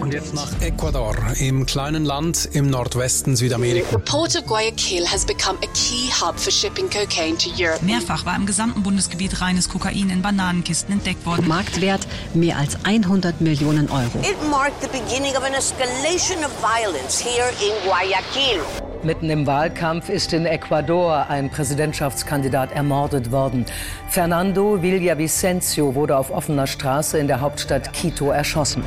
Und jetzt nach Ecuador, im kleinen Land im Nordwesten Südamerika. Port of Guayaquil has become a key hub for shipping cocaine to Europe. Mehrfach war im gesamten Bundesgebiet reines Kokain in Bananenkisten entdeckt worden. Marktwert mehr als 100 Millionen Euro. It marked the beginning of an escalation of violence here in Guayaquil. Mitten im Wahlkampf ist in Ecuador ein Präsidentschaftskandidat ermordet worden. Fernando Villavicencio wurde auf offener Straße in der Hauptstadt Quito erschossen.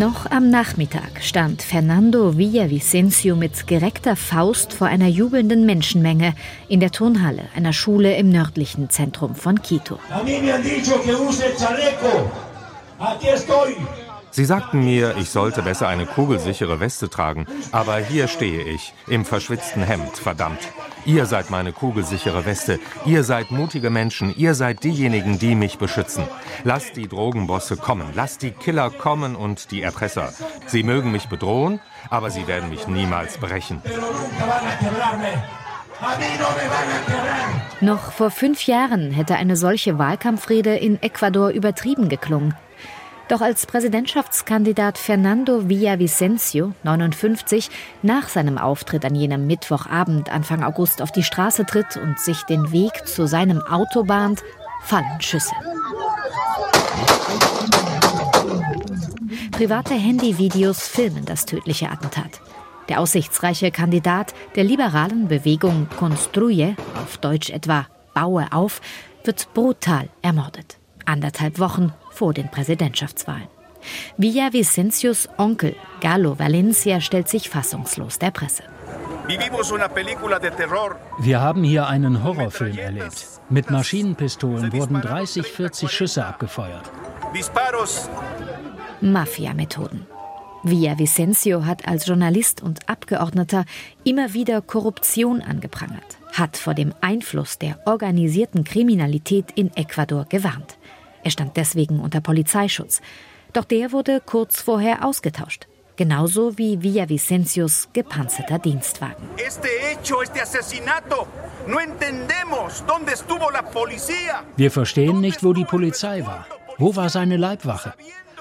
Noch am Nachmittag stand Fernando Villavicencio mit gereckter Faust vor einer jubelnden Menschenmenge in der Turnhalle einer Schule im nördlichen Zentrum von Quito. Sie sagten mir, ich sollte besser eine kugelsichere Weste tragen, aber hier stehe ich, im verschwitzten Hemd, verdammt. Ihr seid meine kugelsichere Weste, ihr seid mutige Menschen, ihr seid diejenigen, die mich beschützen. Lasst die Drogenbosse kommen, lasst die Killer kommen und die Erpresser. Sie mögen mich bedrohen, aber sie werden mich niemals brechen. Noch vor fünf Jahren hätte eine solche Wahlkampfrede in Ecuador übertrieben geklungen. Doch als Präsidentschaftskandidat Fernando Villavicencio, 59, nach seinem Auftritt an jenem Mittwochabend Anfang August auf die Straße tritt und sich den Weg zu seinem Auto bahnt, fallen Schüsse. Private Handyvideos filmen das tödliche Attentat. Der aussichtsreiche Kandidat der liberalen Bewegung Construye, auf Deutsch etwa Baue auf, wird brutal ermordet. Anderthalb Wochen vor den Präsidentschaftswahlen. Villavicencios Onkel Galo Valencia stellt sich fassungslos der Presse. Wir haben hier einen Horrorfilm erlebt. Mit Maschinenpistolen wurden 30, 40 Schüsse abgefeuert. Mafia-Methoden. Villavicencio hat als Journalist und Abgeordneter immer wieder Korruption angeprangert, hat vor dem Einfluss der organisierten Kriminalität in Ecuador gewarnt. Er stand deswegen unter Polizeischutz. Doch der wurde kurz vorher ausgetauscht. Genauso wie Villavicencios gepanzerter Dienstwagen. Wir verstehen nicht, wo die Polizei war. Wo war seine Leibwache?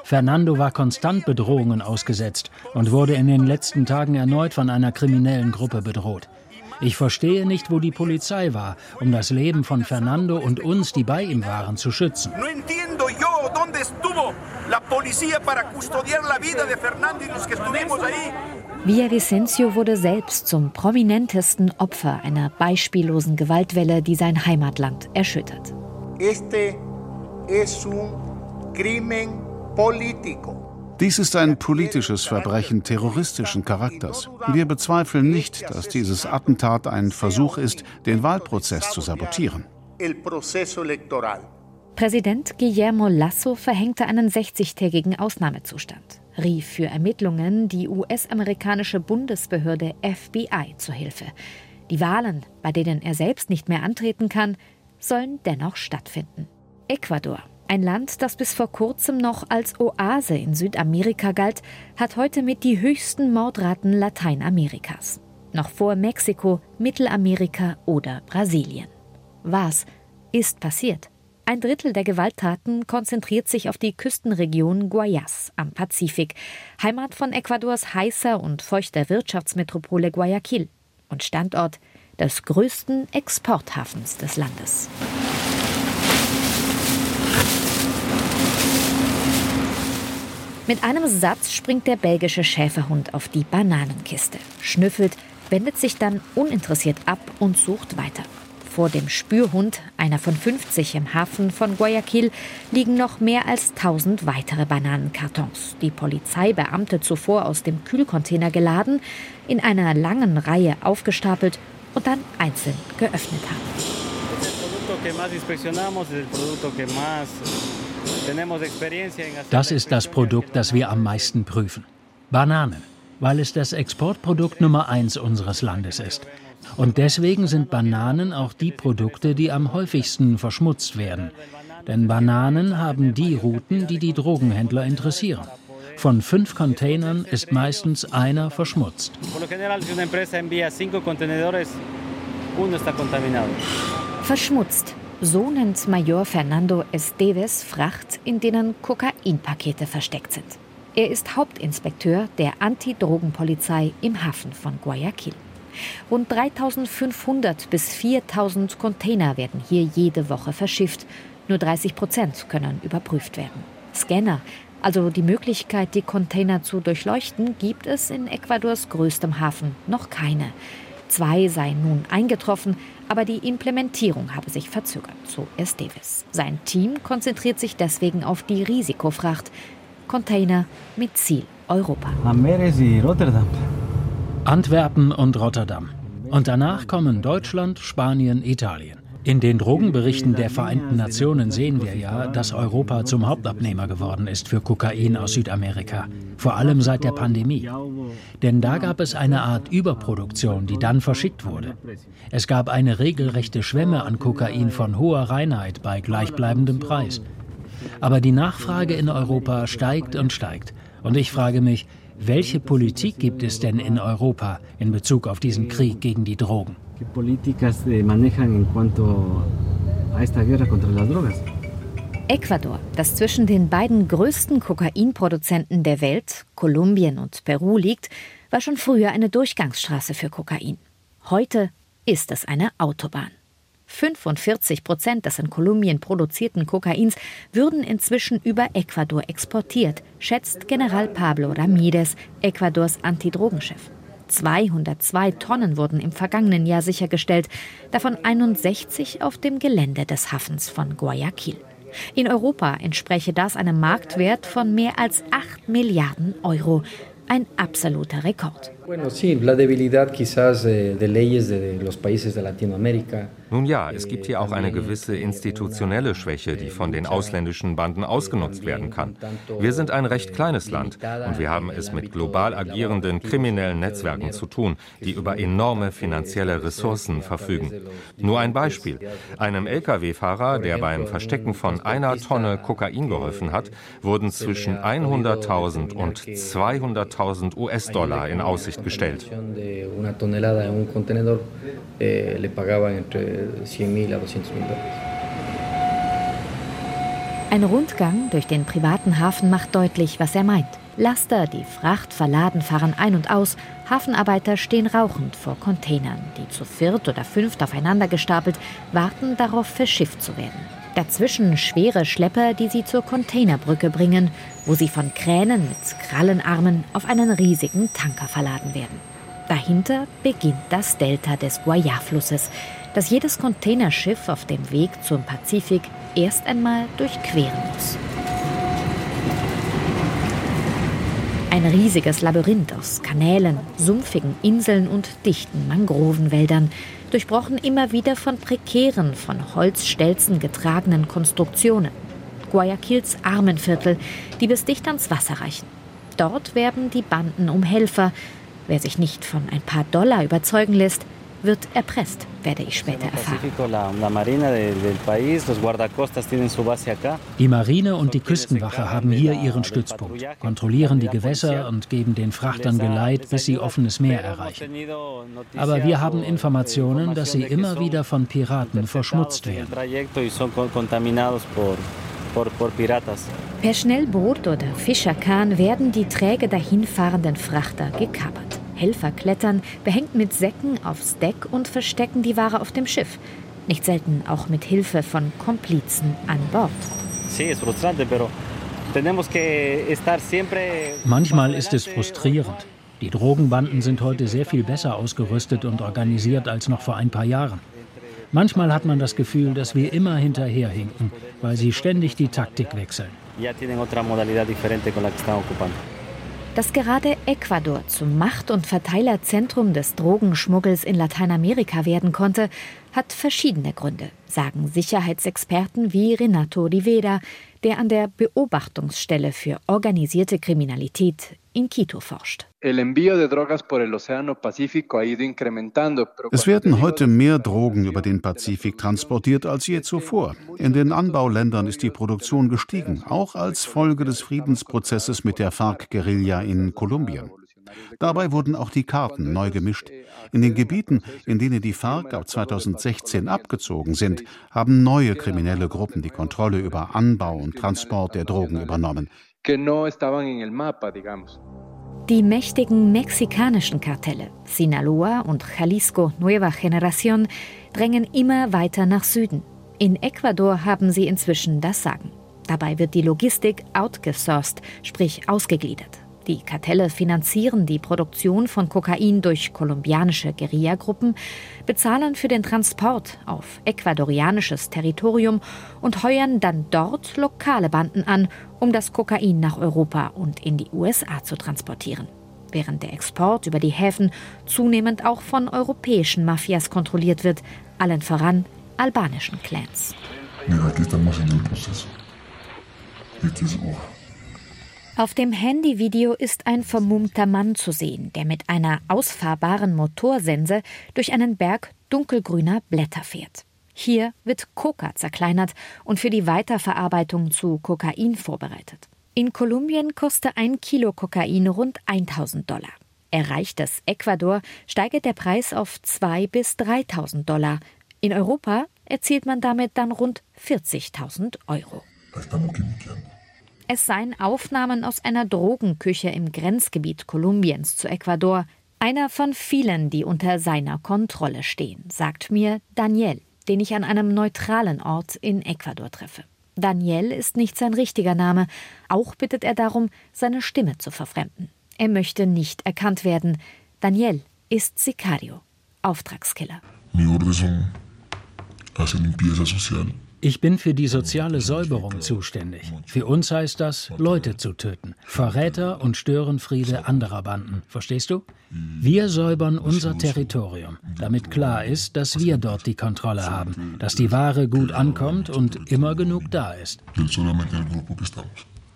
Fernando war konstant Bedrohungen ausgesetzt und wurde in den letzten Tagen erneut von einer kriminellen Gruppe bedroht. Ich verstehe nicht, wo die Polizei war, um das Leben von Fernando und uns, die bei ihm waren, zu schützen. Villavicencio wurde selbst zum prominentesten Opfer einer beispiellosen Gewaltwelle, die sein Heimatland erschüttert. Este es un crimen político. Dies ist ein politisches Verbrechen terroristischen Charakters. Wir bezweifeln nicht, dass dieses Attentat ein Versuch ist, den Wahlprozess zu sabotieren. Präsident Guillermo Lasso verhängte einen 60-tägigen Ausnahmezustand, rief für Ermittlungen die US-amerikanische Bundesbehörde FBI zu Hilfe. Die Wahlen, bei denen er selbst nicht mehr antreten kann, sollen dennoch stattfinden. Ecuador ein Land, das bis vor kurzem noch als Oase in Südamerika galt, hat heute mit die höchsten Mordraten Lateinamerikas. Noch vor Mexiko, Mittelamerika oder Brasilien. Was ist passiert? Ein Drittel der Gewalttaten konzentriert sich auf die Küstenregion Guayas am Pazifik, Heimat von Ecuadors heißer und feuchter Wirtschaftsmetropole Guayaquil und Standort des größten Exporthafens des Landes. Mit einem Satz springt der belgische Schäferhund auf die Bananenkiste, schnüffelt, wendet sich dann uninteressiert ab und sucht weiter. Vor dem Spürhund, einer von 50 im Hafen von Guayaquil, liegen noch mehr als 1000 weitere Bananenkartons, die Polizeibeamte zuvor aus dem Kühlcontainer geladen, in einer langen Reihe aufgestapelt und dann einzeln geöffnet haben. Das ist das Produkt, das wir am meisten prüfen. Bananen. weil es das Exportprodukt Nummer eins unseres Landes ist. Und deswegen sind Bananen auch die Produkte, die am häufigsten verschmutzt werden. Denn Bananen haben die Routen, die die Drogenhändler interessieren. Von fünf Containern ist meistens einer verschmutzt. Verschmutzt. So nennt Major Fernando Esteves Fracht, in denen Kokainpakete versteckt sind. Er ist Hauptinspekteur der Anti-Drogen-Polizei im Hafen von Guayaquil. Rund 3500 bis 4000 Container werden hier jede Woche verschifft. Nur 30 Prozent können überprüft werden. Scanner, also die Möglichkeit, die Container zu durchleuchten, gibt es in Ecuadors größtem Hafen noch keine. Zwei seien nun eingetroffen, aber die Implementierung habe sich verzögert, so Esteves. Sein Team konzentriert sich deswegen auf die Risikofracht. Container mit Ziel Europa. Antwerpen und Rotterdam. Und danach kommen Deutschland, Spanien, Italien. In den Drogenberichten der Vereinten Nationen sehen wir ja, dass Europa zum Hauptabnehmer geworden ist für Kokain aus Südamerika, vor allem seit der Pandemie. Denn da gab es eine Art Überproduktion, die dann verschickt wurde. Es gab eine regelrechte Schwemme an Kokain von hoher Reinheit bei gleichbleibendem Preis. Aber die Nachfrage in Europa steigt und steigt. Und ich frage mich, welche Politik gibt es denn in Europa in Bezug auf diesen Krieg gegen die Drogen? Qué políticas manejan en cuanto a esta guerra contra las drogas. Ecuador, das zwischen den beiden größten Kokainproduzenten der Welt, Kolumbien und Peru, liegt, war schon früher eine Durchgangsstraße für Kokain. Heute ist es eine Autobahn. 45 Prozent des in Kolumbien produzierten Kokains würden inzwischen über Ecuador exportiert, schätzt General Pablo Ramirez, Ecuadors Antidrogenchef. 202 Tonnen wurden im vergangenen Jahr sichergestellt, davon 61 auf dem Gelände des Hafens von Guayaquil. In Europa entspräche das einem Marktwert von mehr als 8 Milliarden Euro, ein absoluter Rekord. Nun ja, es gibt hier auch eine gewisse institutionelle Schwäche, die von den ausländischen Banden ausgenutzt werden kann. Wir sind ein recht kleines Land und wir haben es mit global agierenden kriminellen Netzwerken zu tun, die über enorme finanzielle Ressourcen verfügen. Nur ein Beispiel. Einem Lkw-Fahrer, der beim Verstecken von einer Tonne Kokain geholfen hat, wurden zwischen 100.000 und 200.000 US-Dollar in Aussicht gestellt. 100.000 a 200 mil dólares. Ein Rundgang durch den privaten Hafen macht deutlich, was er meint. Laster, die Fracht verladen, fahren ein und aus. Hafenarbeiter stehen rauchend vor Containern, die zu viert oder fünft aufeinander gestapelt warten darauf, verschifft zu werden. Dazwischen schwere Schlepper, die sie zur Containerbrücke bringen, wo sie von Kränen mit Krallenarmen auf einen riesigen Tanker verladen werden. Dahinter beginnt das Delta des Guayas-Flusses, das jedes Containerschiff auf dem Weg zum Pazifik erst einmal durchqueren muss. Ein riesiges Labyrinth aus Kanälen, sumpfigen Inseln und dichten Mangrovenwäldern, durchbrochen immer wieder von prekären, von Holzstelzen getragenen Konstruktionen. Guayaquils Armenviertel, die bis dicht ans Wasser reichen. Dort werben die Banden um Helfer. Wer sich nicht von ein paar Dollar überzeugen lässt, wird erpresst, werde ich später erfahren. Die Marine und die Küstenwache haben hier ihren Stützpunkt, kontrollieren die Gewässer und geben den Frachtern Geleit, bis sie offenes Meer erreichen. Aber wir haben Informationen, dass sie immer wieder von Piraten verschmutzt werden. Per Schnellboot oder Fischerkahn werden die träge dahinfahrenden Frachter gekapert. Helfer klettern, behängt mit Säcken aufs Deck und verstecken die Ware auf dem Schiff. Nicht selten auch mit Hilfe von Komplizen an Bord. Manchmal ist es frustrierend. Die Drogenbanden sind heute sehr viel besser ausgerüstet und organisiert als noch vor ein paar Jahren. Manchmal hat man das Gefühl, dass wir immer hinterherhinken, weil sie ständig die Taktik wechseln. Dass gerade Ecuador zum Macht- und Verteilerzentrum des Drogenschmuggels in Lateinamerika werden konnte, hat verschiedene Gründe, sagen Sicherheitsexperten wie Renato Rivera, der an der Beobachtungsstelle für organisierte Kriminalität in Quito forscht. Es werden heute mehr Drogen über den Pazifik transportiert als je zuvor. In den Anbauländern ist die Produktion gestiegen, auch als Folge des Friedensprozesses mit der FARC-Guerilla in Kolumbien. Dabei wurden auch die Karten neu gemischt. In den Gebieten, in denen die FARC ab 2016 abgezogen sind, haben neue kriminelle Gruppen die Kontrolle über Anbau und Transport der Drogen übernommen. Die mächtigen mexikanischen Kartelle Sinaloa und Jalisco Nueva Generación drängen immer weiter nach Süden. In Ecuador haben sie inzwischen das Sagen. Dabei wird die Logistik outgesourced, sprich ausgegliedert. Die Kartelle finanzieren die Produktion von Kokain durch kolumbianische Guerillagruppen, bezahlen für den Transport auf ecuadorianisches Territorium und heuern dann dort lokale Banden an, um das Kokain nach Europa und in die USA zu transportieren. Während der Export über die Häfen zunehmend auch von europäischen Mafias kontrolliert wird, allen voran albanischen Clans. Mira, aquí estamos en el proceso. Este es auf dem Handyvideo ist ein vermummter Mann zu sehen, der mit einer ausfahrbaren Motorsense durch einen Berg dunkelgrüner Blätter fährt. Hier wird Coca zerkleinert und für die Weiterverarbeitung zu Kokain vorbereitet. In Kolumbien kostet ein Kilo Kokain rund 1000 Dollar. Erreicht es Ecuador, steigt der Preis auf 2.000 bis 3.000 Dollar. In Europa erzielt man damit dann rund 40.000 Euro. Es seien Aufnahmen aus einer Drogenküche im Grenzgebiet Kolumbiens zu Ecuador, einer von vielen, die unter seiner Kontrolle stehen, sagt mir Daniel, den ich an einem neutralen Ort in Ecuador treffe. Daniel ist nicht sein richtiger Name, auch bittet er darum, seine Stimme zu verfremden. Er möchte nicht erkannt werden. Daniel ist Sicario, Auftragskiller. Mi orden son hacer limpieza social ich bin für die soziale Säuberung zuständig. Für uns heißt das, Leute zu töten. Verräter und Störenfriede anderer Banden. Verstehst du? Wir säubern unser Territorium, damit klar ist, dass wir dort die Kontrolle haben, dass die Ware gut ankommt und immer genug da ist.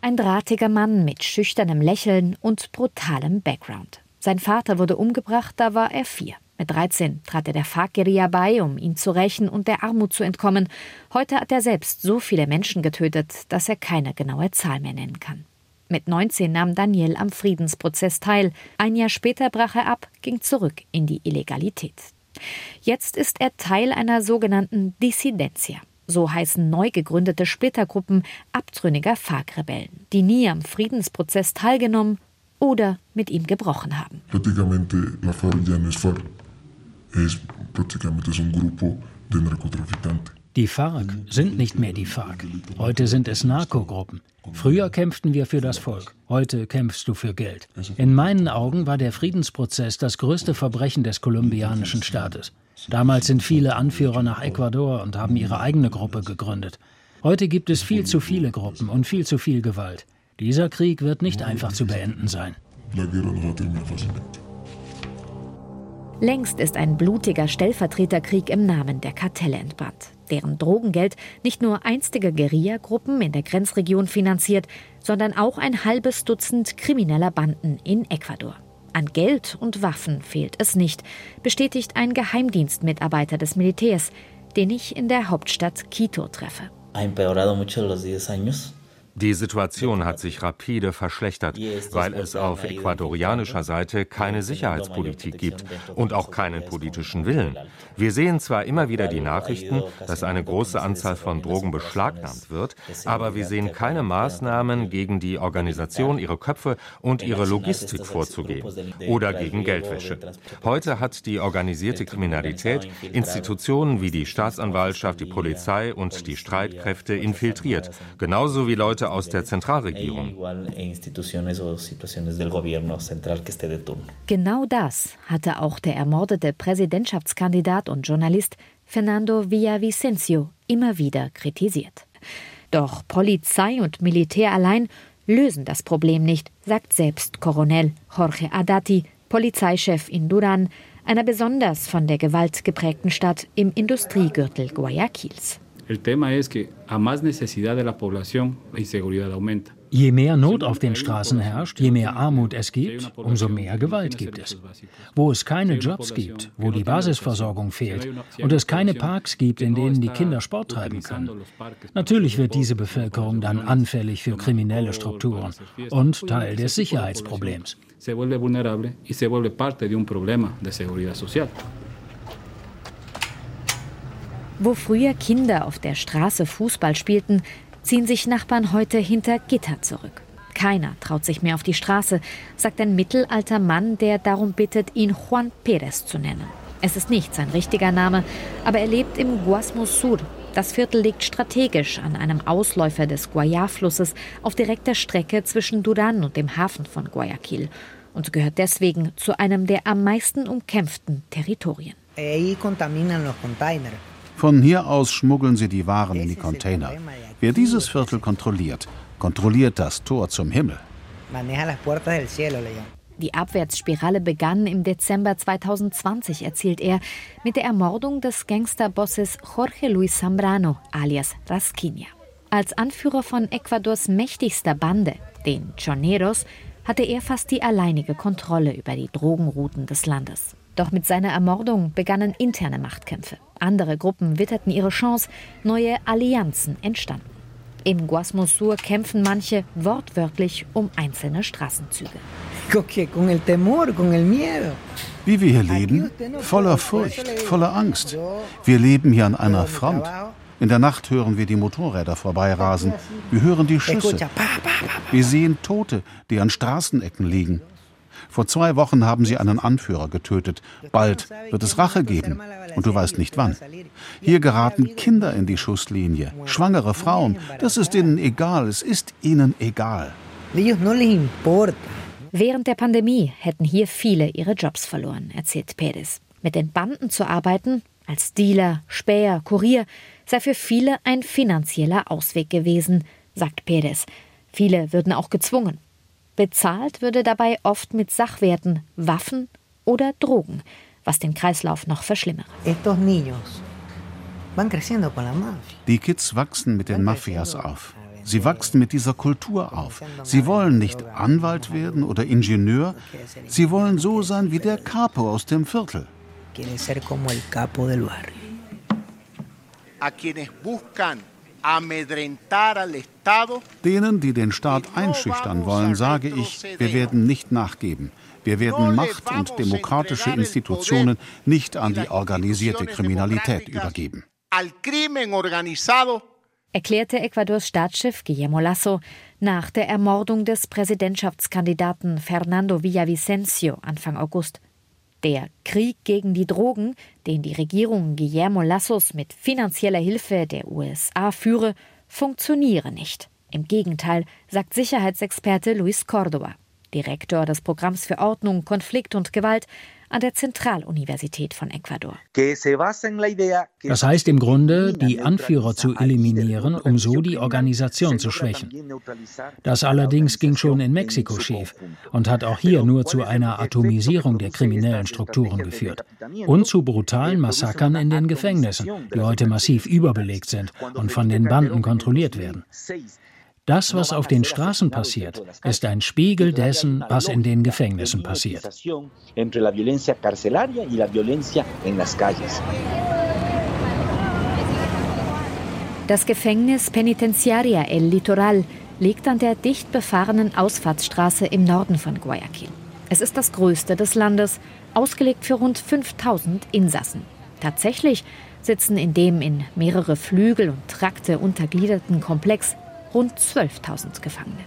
Ein drahtiger Mann mit schüchternem Lächeln und brutalem Background. Sein Vater wurde umgebracht, da war er vier. Mit 13 trat er der FARC-Guerilla bei, um ihn zu rächen und der Armut zu entkommen. Heute hat er selbst so viele Menschen getötet, dass er keine genaue Zahl mehr nennen kann. Mit 19 nahm Daniel am Friedensprozess teil. Ein Jahr später brach er ab, ging zurück in die Illegalität. Jetzt ist er Teil einer sogenannten Dissidentia. So heißen neu gegründete Splittergruppen abtrünniger FARC-Rebellen, die nie am Friedensprozess teilgenommen oder mit ihm gebrochen haben. Die FARC sind nicht mehr die FARC. Heute sind es Narkogruppen. Früher kämpften wir für das Volk. Heute kämpfst du für Geld. In meinen Augen war der Friedensprozess das größte Verbrechen des kolumbianischen Staates. Damals sind viele Anführer nach Ecuador und haben ihre eigene Gruppe gegründet. Heute gibt es viel zu viele Gruppen und viel zu viel Gewalt. Dieser Krieg wird nicht einfach zu beenden sein. Längst ist ein blutiger Stellvertreterkrieg im Namen der Kartelle entbrannt, deren Drogengeld nicht nur einstige Guerillagruppen in der Grenzregion finanziert, sondern auch ein halbes Dutzend krimineller Banden in Ecuador. An Geld und Waffen fehlt es nicht, bestätigt ein Geheimdienstmitarbeiter des Militärs, den ich in der Hauptstadt Quito treffe. Ha empeorado mucho los 10 años. Die Situation hat sich rapide verschlechtert, weil es auf ecuadorianischer Seite keine Sicherheitspolitik gibt und auch keinen politischen Willen. Wir sehen zwar immer wieder die Nachrichten, dass eine große Anzahl von Drogen beschlagnahmt wird, aber wir sehen keine Maßnahmen gegen die Organisation, ihre Köpfe und ihre Logistik vorzugehen oder gegen Geldwäsche. Heute hat die organisierte Kriminalität Institutionen wie die Staatsanwaltschaft, die Polizei und die Streitkräfte infiltriert, genauso wie Leute Leute aus der Zentralregierung. Genau das hatte auch der ermordete Präsidentschaftskandidat und Journalist Fernando Villavicencio immer wieder kritisiert. Doch Polizei und Militär allein lösen das Problem nicht, sagt selbst Coronel Jorge Adati, Polizeichef in Duran, einer besonders von der Gewalt geprägten Stadt im Industriegürtel Guayaquils. El tema es que a más necesidad de la población, la inseguridad aumenta. Je mehr Not auf den Straßen herrscht, je mehr Armut es gibt, umso mehr Gewalt gibt es. Wo es keine Jobs gibt, wo die Basisversorgung fehlt und es keine Parks gibt, in denen die Kinder Sport treiben können. Natürlich wird diese Bevölkerung dann anfällig für kriminelle Strukturen und Teil des Sicherheitsproblems. Wo früher Kinder auf der Straße Fußball spielten, ziehen sich Nachbarn heute hinter Gitter zurück. Keiner traut sich mehr auf die Straße, sagt ein mittelalter Mann, der darum bittet, ihn Juan Pérez zu nennen. Es ist nicht sein richtiger Name, aber er lebt im Guasmos Sur. Das Viertel liegt strategisch an einem Ausläufer des Guayá-Flusses auf direkter Strecke zwischen Duran und dem Hafen von Guayaquil und gehört deswegen zu einem der am meisten umkämpften Territorien. Von hier aus schmuggeln sie die Waren in die Container. Wer dieses Viertel kontrolliert, kontrolliert das Tor zum Himmel. Die Abwärtsspirale begann im Dezember 2020, erzählt er, mit der Ermordung des Gangsterbosses Jorge Luis Zambrano alias Rasquinia. Als Anführer von Ecuadors mächtigster Bande, den Choneros, hatte er fast die alleinige Kontrolle über die Drogenrouten des Landes. Doch mit seiner Ermordung begannen interne Machtkämpfe. Andere Gruppen witterten ihre Chance, neue Allianzen entstanden. Im Guasmosur kämpfen manche wortwörtlich um einzelne Straßenzüge. Wie wir hier leben? Voller Furcht, voller Angst. Wir leben hier an einer Front. In der Nacht hören wir die Motorräder vorbeirasen. Wir hören die Schüsse. Wir sehen Tote, die an Straßenecken liegen. Vor zwei Wochen haben sie einen Anführer getötet. Bald wird es Rache geben. Und du weißt nicht wann. Hier geraten Kinder in die Schusslinie, schwangere Frauen. Das ist ihnen egal. Es ist ihnen egal. Während der Pandemie hätten hier viele ihre Jobs verloren, erzählt Perez. Mit den Banden zu arbeiten, als Dealer, Späher, Kurier, sei für viele ein finanzieller Ausweg gewesen, sagt Perez. Viele würden auch gezwungen. Bezahlt würde dabei oft mit Sachwerten, Waffen oder Drogen, was den Kreislauf noch verschlimmere. Die Kids wachsen mit den Mafias auf. Sie wachsen mit dieser Kultur auf. Sie wollen nicht Anwalt werden oder Ingenieur. Sie wollen so sein wie der Capo aus dem Viertel. Denen, die den Staat einschüchtern wollen, sage ich, wir werden nicht nachgeben. Wir werden Macht und demokratische Institutionen nicht an die organisierte Kriminalität übergeben. Erklärte Ecuadors Staatschef Guillermo Lasso nach der Ermordung des Präsidentschaftskandidaten Fernando Villavicencio Anfang August. Der Krieg gegen die Drogen, den die Regierung Guillermo Lassos mit finanzieller Hilfe der USA führe, funktioniere nicht. Im Gegenteil, sagt Sicherheitsexperte Luis Córdoba, Direktor des Programms für Ordnung, Konflikt und Gewalt an der Zentraluniversität von Ecuador. Das heißt im Grunde, die Anführer zu eliminieren, um so die Organisation zu schwächen. Das allerdings ging schon in Mexiko schief und hat auch hier nur zu einer Atomisierung der kriminellen Strukturen geführt und zu brutalen Massakern in den Gefängnissen, die heute massiv überbelegt sind und von den Banden kontrolliert werden. Das, was auf den Straßen passiert, ist ein Spiegel dessen, was in den Gefängnissen passiert. Das Gefängnis Penitenciaria El Litoral liegt an der dicht befahrenen Ausfahrtsstraße im Norden von Guayaquil. Es ist das größte des Landes, ausgelegt für rund 5000 Insassen. Tatsächlich sitzen in dem in mehrere Flügel und Trakte untergliederten Komplex rund 12.000 Gefangene.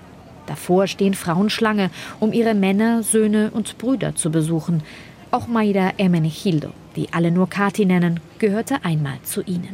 Davor stehen Frauen Schlange, um ihre Männer, Söhne und Brüder zu besuchen. Auch Maida Ermenegildo, die alle nur Kati nennen, gehörte einmal zu ihnen.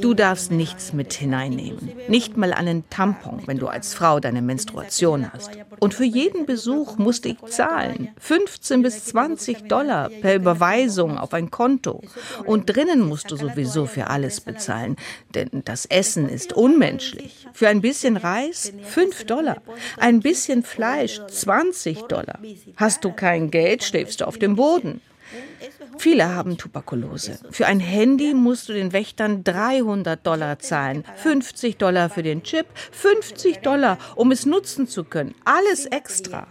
Du darfst nichts mit hineinnehmen. Nicht mal einen Tampon, wenn du als Frau deine Menstruation hast. Und für jeden Besuch musste ich zahlen. 15 bis 20 Dollar per Überweisung auf ein Konto. Und drinnen musst du sowieso für alles bezahlen. Denn das Essen ist unmenschlich. Für ein bisschen Reis 5 Dollar. Ein bisschen Fleisch 20 Dollar. Hast du kein Geld, schläfst du auf dem Boden. Viele haben Tuberkulose. Für ein Handy musst du den Wächtern 300 Dollar zahlen, 50 Dollar für den Chip, 50 Dollar, um es nutzen zu können. Alles extra.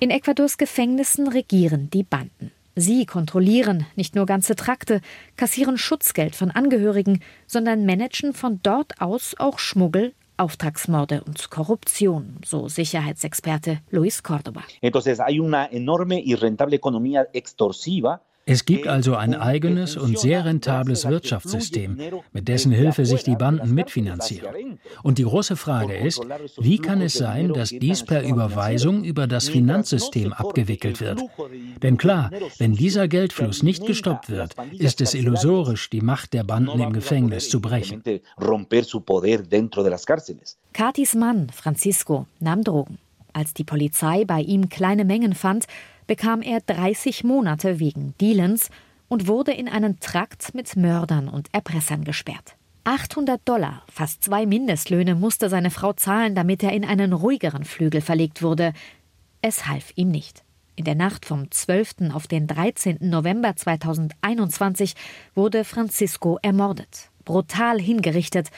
In Ecuadors Gefängnissen regieren die Banden. Sie kontrollieren nicht nur ganze Trakte, kassieren Schutzgeld von Angehörigen, sondern managen von dort aus auch Schmuggel, Auftragsmorde und Korruption, so Sicherheitsexperte Luis Córdoba. Entonces hay una enorme y rentable economía extorsiva es gibt also ein eigenes und sehr rentables Wirtschaftssystem, mit dessen Hilfe sich die Banden mitfinanzieren. Und die große Frage ist, wie kann es sein, dass dies per Überweisung über das Finanzsystem abgewickelt wird? Denn klar, wenn dieser Geldfluss nicht gestoppt wird, ist es illusorisch, die Macht der Banden im Gefängnis zu brechen. Katis Mann, Francisco, nahm Drogen. Als die Polizei bei ihm kleine Mengen fand, bekam er 30 Monate wegen Dealens und wurde in einen Trakt mit Mördern und Erpressern gesperrt. 800 Dollar, fast zwei Mindestlöhne, musste seine Frau zahlen, damit er in einen ruhigeren Flügel verlegt wurde. Es half ihm nicht. In der Nacht vom 12. auf den 13. November 2021 wurde Francisco ermordet, brutal hingerichtet,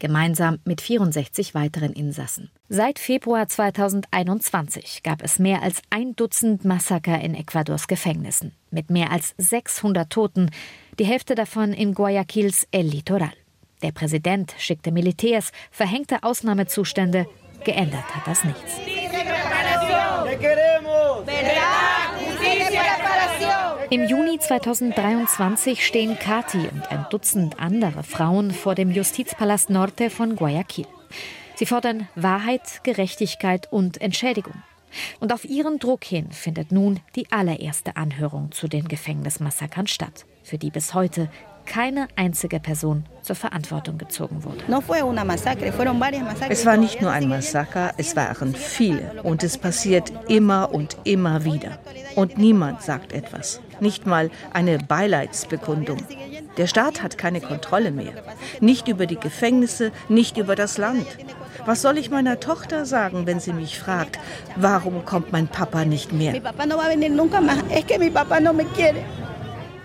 gemeinsam mit 64 weiteren Insassen. Seit Februar 2021 gab es mehr als ein Dutzend Massaker in Ecuadors Gefängnissen, mit mehr als 600 Toten, die Hälfte davon in Guayaquils El Litoral. Der Präsident schickte Militärs, verhängte Ausnahmezustände, geändert hat das nichts. Im Juni 2023 stehen Kati und ein Dutzend andere Frauen vor dem Justizpalast Norte von Guayaquil. Sie fordern Wahrheit, Gerechtigkeit und Entschädigung. Und auf ihren Druck hin findet nun die allererste Anhörung zu den Gefängnismassakern statt, für die bis heute keine einzige Person zur Verantwortung gezogen wurde. Es war nicht nur ein Massaker, es waren viele. Und es passiert immer und immer wieder. Und niemand sagt etwas. Nicht mal eine Beileidsbekundung. Der Staat hat keine Kontrolle mehr. Nicht über die Gefängnisse, nicht über das Land. Was soll ich meiner Tochter sagen, wenn sie mich fragt, warum kommt mein Papa nicht mehr?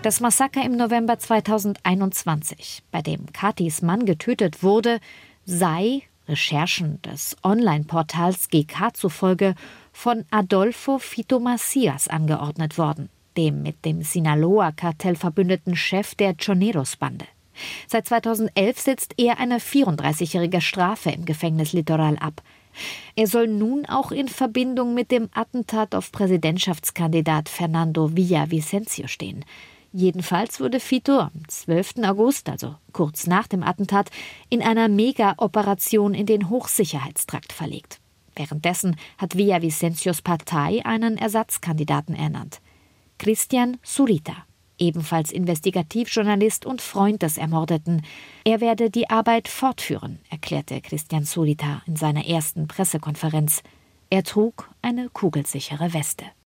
Das Massaker im November 2021, bei dem Katis Mann getötet wurde, sei Recherchen des Online-Portals GK zufolge von Adolfo Fito Macias angeordnet worden, dem mit dem Sinaloa-Kartell verbündeten Chef der Choneros-Bande. Seit 2011 sitzt er eine 34-jährige Strafe im Gefängnis Litoral ab. Er soll nun auch in Verbindung mit dem Attentat auf Präsidentschaftskandidat Fernando Villavicencio stehen. Jedenfalls wurde Fito am 12. August, also kurz nach dem Attentat, in einer Mega-Operation in den Hochsicherheitstrakt verlegt. Währenddessen hat Villavicencios Partei einen Ersatzkandidaten ernannt. Christian Surita, ebenfalls Investigativjournalist und Freund des Ermordeten. Er werde die Arbeit fortführen, erklärte Christian Surita in seiner ersten Pressekonferenz. Er trug eine kugelsichere Weste.